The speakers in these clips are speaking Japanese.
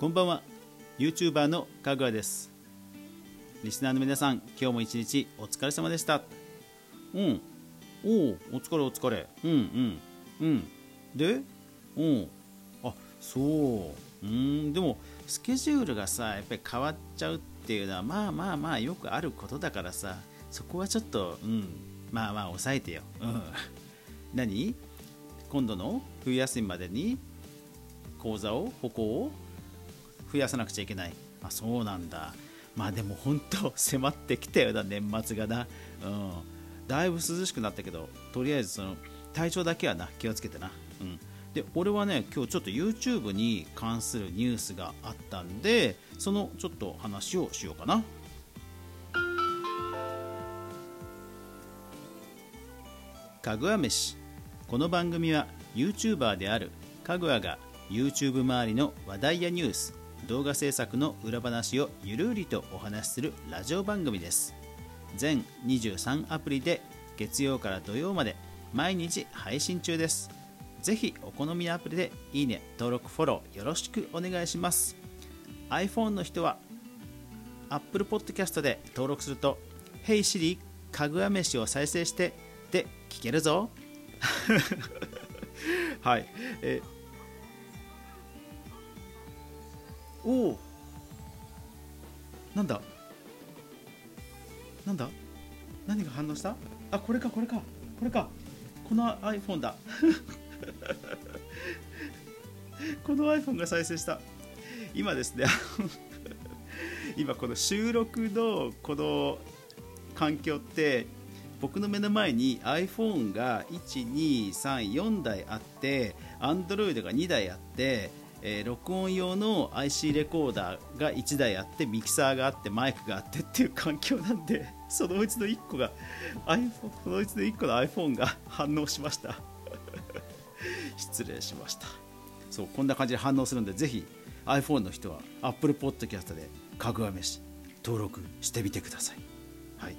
こんばんは。YouTuber のかぐわです。リスナーの皆さん今日も一日お疲れ様でした。うん。おおお疲れお疲れ。うんうんうん。でう。んあそう。うんでもスケジュールがさやっぱり変わっちゃうっていうのはまあまあまあよくあることだからさそこはちょっとうんまあまあ抑えてよ。うん。何？今度の冬休みまでに講座を歩行を？増やさなくちゃいけない。あそうなんだ。まあでも本当 迫ってきたよな年末がな。うん。だいぶ涼しくなったけどとりあえずその体調だけはな気をつけてな。うん。で俺はね今日ちょっと YouTube に関するニュースがあったんでそのちょっと話をしようかな。かぐわ飯。この番組は YouTuber であるかぐわが YouTube 周りの話題やニュース動画制作の裏話をゆるりとお話しするラジオ番組です。全23アプリで月曜から土曜まで毎日配信中です。ぜひお好みのアプリでいいね登録フォローよろしくお願いします。iPhone の人は Apple Podcast で登録すると「Hey Siri かぐわ飯を再生して」で聞けるぞ。はい。えおおなんだ？なんだ？何が反応した？あこれかこれか。これか。この iPhone だ。この iPhone が再生した。今ですね 今この収録のこの環境って僕の目の前に iPhone が1234台あって Android が2台あってえー、録音用の IC レコーダーが1台あってミキサーがあってマイクがあってっていう環境なんで そのうちの1個が iPhone そのうちの1個の iPhone が反応しました。失礼しました。そうこんな感じで反応するんでぜひ iPhone の人は Apple Podcast でかぐわ飯登録してみてください、はい、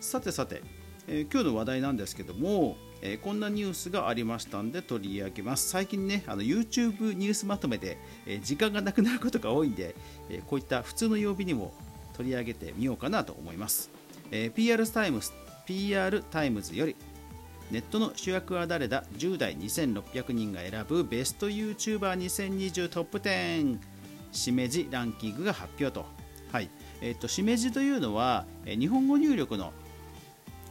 さてさて、えー、今日の話題なんですけどもえー、こんなニュースがありましたんで取り上げます。最近ねあの YouTube ニュースまとめで、えー、時間がなくなることが多いんで、えー、こういった普通の曜日にも取り上げてみようかなと思います、え PR TIMES PR TIMES よりネットの主役は誰だ？10代2600人が選ぶベスト YouTuber2020 トップ10しめじランキングが発表と,、はい。えーと、しめじというのは、え日本語入力の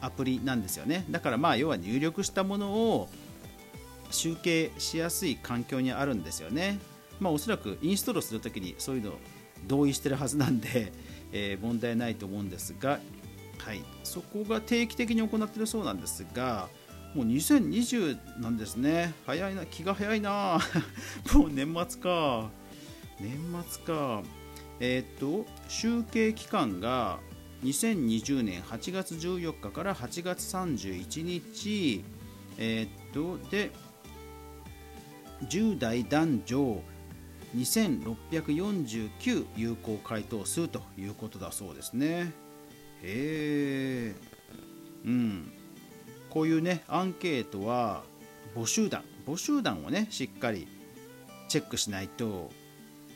アプリなんですよね。だからまあ要は入力したものを集計しやすい環境にあるんですよね。まあおそらくインストールするときにそういうの同意してるはずなんで、えー、問題ないと思うんですが、はい、そこが定期的に行ってるそうなんですがもう2020なんですね。早いな気が早いな。もう年末か。年末か。えっ、と集計期間が2020年8月14日から8月31日、えー、っとで10代男女2649有効回答数ということだそうですね。へえ、うん、こういうねアンケートは募集団募集団をねしっかりチェックしないと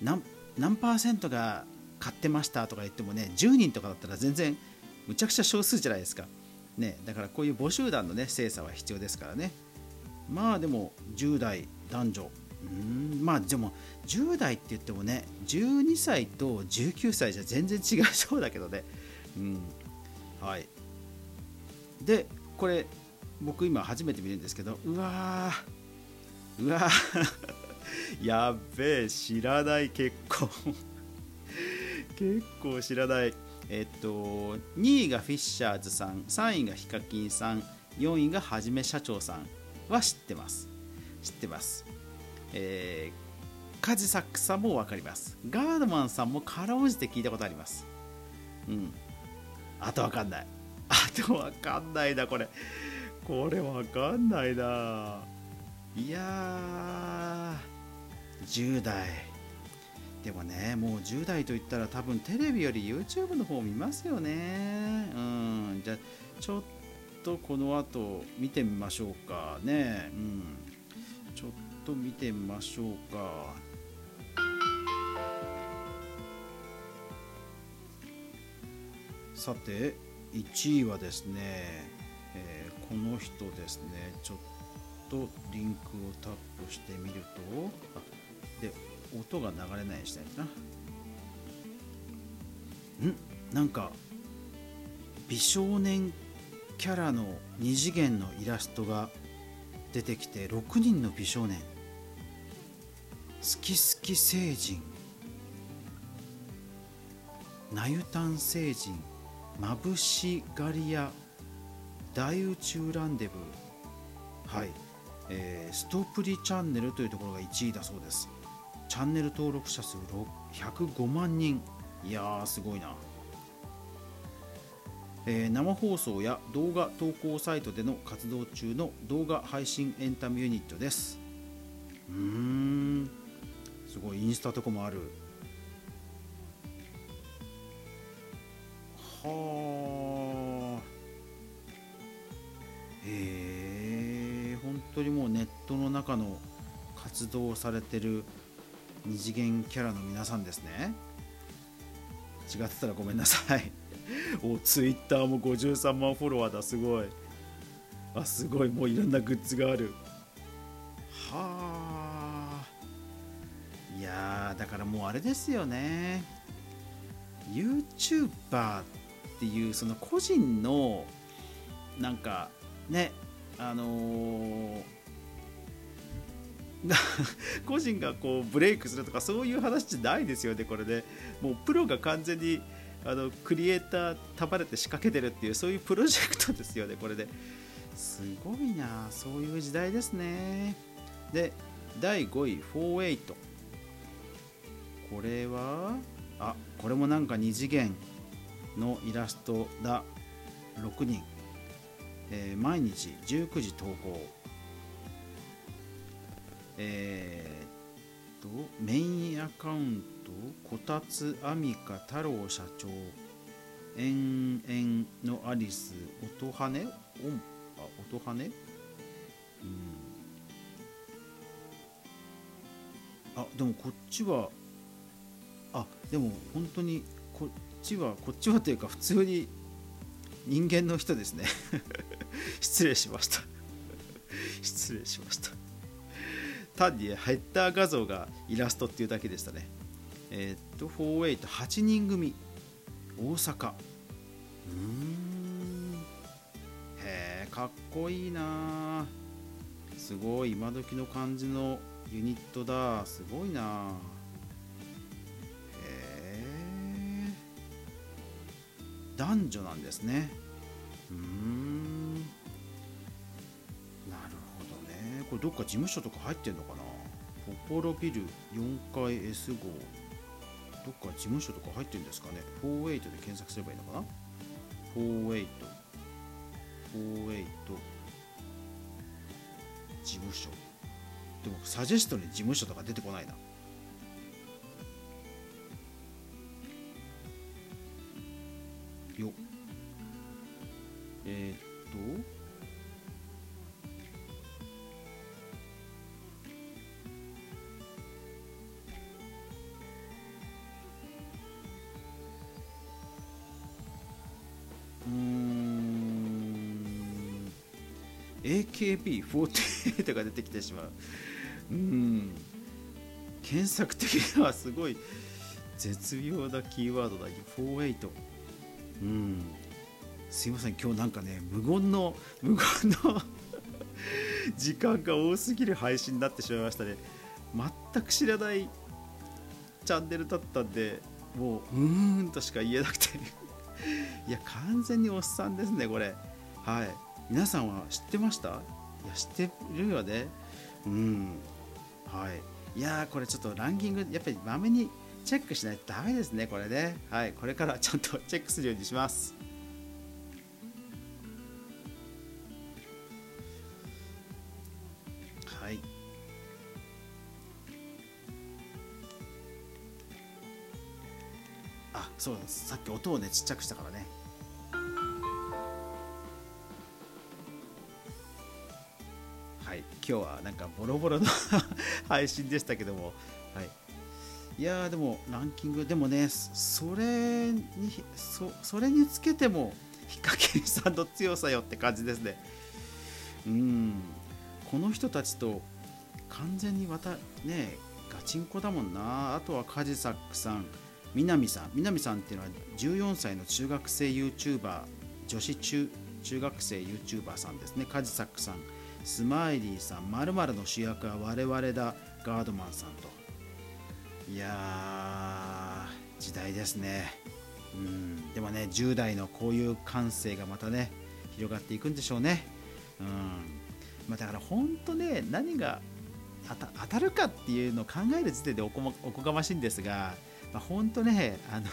何何パーセントが買ってましたとか言ってもね10人とかだったら全然むちゃくちゃ少数じゃないですか、ね、だからこういう母集団のね精査は必要ですからね。まあでも10代男女。うんまあでも10代って言ってもね12歳と19歳じゃ全然違うそうだけどね。うんはい。でこれ僕今初めて見るんですけどうわーうわー。やっべえ知らない結構結構知らない。えっと2位がフィッシャーズさん3位がヒカキンさん4位がはじめ社長さんは知ってます。知ってます。えー、カジサックさんも分かります。ガードマンさんもかろうじて聞いたことあります。うん。あと分かんない。あと分かんないなこれ。これ分かんないな。いやー10代。でもねもう10代といったら多分テレビより YouTube の方見ますよね。うん。じゃちょっとこの後見てみましょうかね。うん。ちょっと見てみましょうか。さて1位はですね、えー、この人ですね。ちょっとリンクをタップしてみると。で音が流れないようにしたいな。ん？なんか美少年キャラの2次元のイラストが出てきて6人の美少年。好き好き星人。なゆたん星人。まぶしがり屋。大宇宙ランデブー。はい、えーストプリチャンネルというところが1位だそうです。チャンネル登録者数105万人いやーすごいな。えー生放送や動画投稿サイトでの活動中の動画配信エンタメユニットです。うーん。すごいインスタとかもある。はあへえ本当にもうネットの中の活動されてる二次元キャラの皆さんですね。違ってたらごめんなさい。おツイッターも53万フォロワーだすごい。あすごい。もういろんなグッズがある。はあ。いやだからもうあれですよね。YouTuber っていうその個人のなんかねあのー 個人がこうブレイクするとかそういう話じゃないですよねこれでもうプロが完全にあのクリエイター束ねて仕掛けてるっていうそういうプロジェクトですよねこれですごいなそういう時代ですね。で第5位48これはあこれもなんか2次元のイラストだ。6人、えー毎日19時投稿。えーとメインアカウントこたつあみか太郎社長えんえんのアリス音羽音波音羽？うん。あでもこっちはあでも本当にこっちはこっちはというか普通に人間の人ですね。失礼しました。失礼しました。単にヘッダー画像がイラストっていうだけでしたね。えーっと488人組。大阪。うーん。へえかっこいいな。すごい。今時の感じのユニットだ。すごいな。へえ男女なんですね。うーん。なるこれどっか事務所とか入ってんのかな？ポポロビル4階 S 号。どっか事務所とか入ってるんですかね？48で検索すればいいのかな？48 48事務所。でもサジェストに事務所とか出てこないな。AKB48 が出てきてしまう。うん。検索的にはすごい絶妙なキーワードだ48うん。すいません今日なんかね無言の無言の 時間が多すぎる配信になってしまいましたね。全く知らないチャンネルだったんでもううーんとしか言えなくて。いや完全におっさんですねこれ。はい。皆さんは知ってました？いや知ってるよね。うん。はい。いやこれちょっとランキングやっぱりまめにチェックしないとダメですねこれね。はい。これからちゃんとチェックするようにします。はい。あそうです。さっき音をねちっちゃくしたからね。今日はなんかボロボロの 配信でしたけども。はい。いやーでもランキングでもねそれにそそれにつけてもヒカキンさんの強さよって感じですね。うん。この人たちと完全にまたねガチンコだもんな。あとはカジサックさん南さん。南さんっていうのは14歳の中学生 YouTuber 女子中中学生 YouTuber さんですね。カジサックさん。スマイリーさんまるの主役は我々だガードマンさんと。いやー時代ですね。うん。でもね10代のこういう感性がまたね広がっていくんでしょうね。うん。まあ、だから本当ね何が当たるかっていうのを考える時点でおこおこがましいんですが、まあ、本当ねあの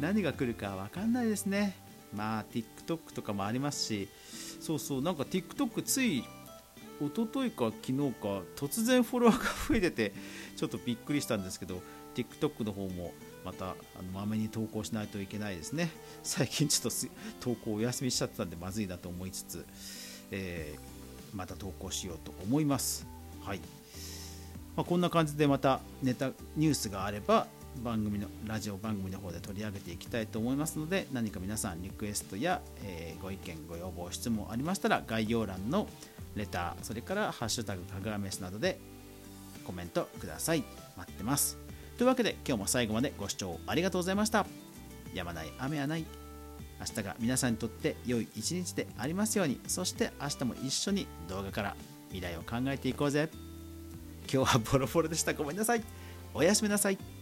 何が来るか分かんないですね。まあ TikTok とかもありますしそうそうなんか TikTok つい一昨日か昨日か突然フォロワーが増えててちょっとびっくりしたんですけど TikTok の方もまたあのまめに投稿しないといけないですね。最近ちょっと投稿お休みしちゃってたんでまずいなと思いつつ、えー、また投稿しようと思います。はい、まあ、こんな感じでまたネタニュースがあれば番組のラジオ番組の方で取り上げていきたいと思いますので何か皆さんリクエストや、えー、ご意見ご要望質問ありましたら概要欄のレターそれから「ハッシュタグかぐわ飯」などでコメントください。待ってます。というわけで今日も最後までご視聴ありがとうございました。やまない雨はない。明日が皆さんにとって良い一日でありますように。そして明日も一緒に動画から未来を考えていこうぜ。今日はボロボロでした。ごめんなさい。おやすみなさい。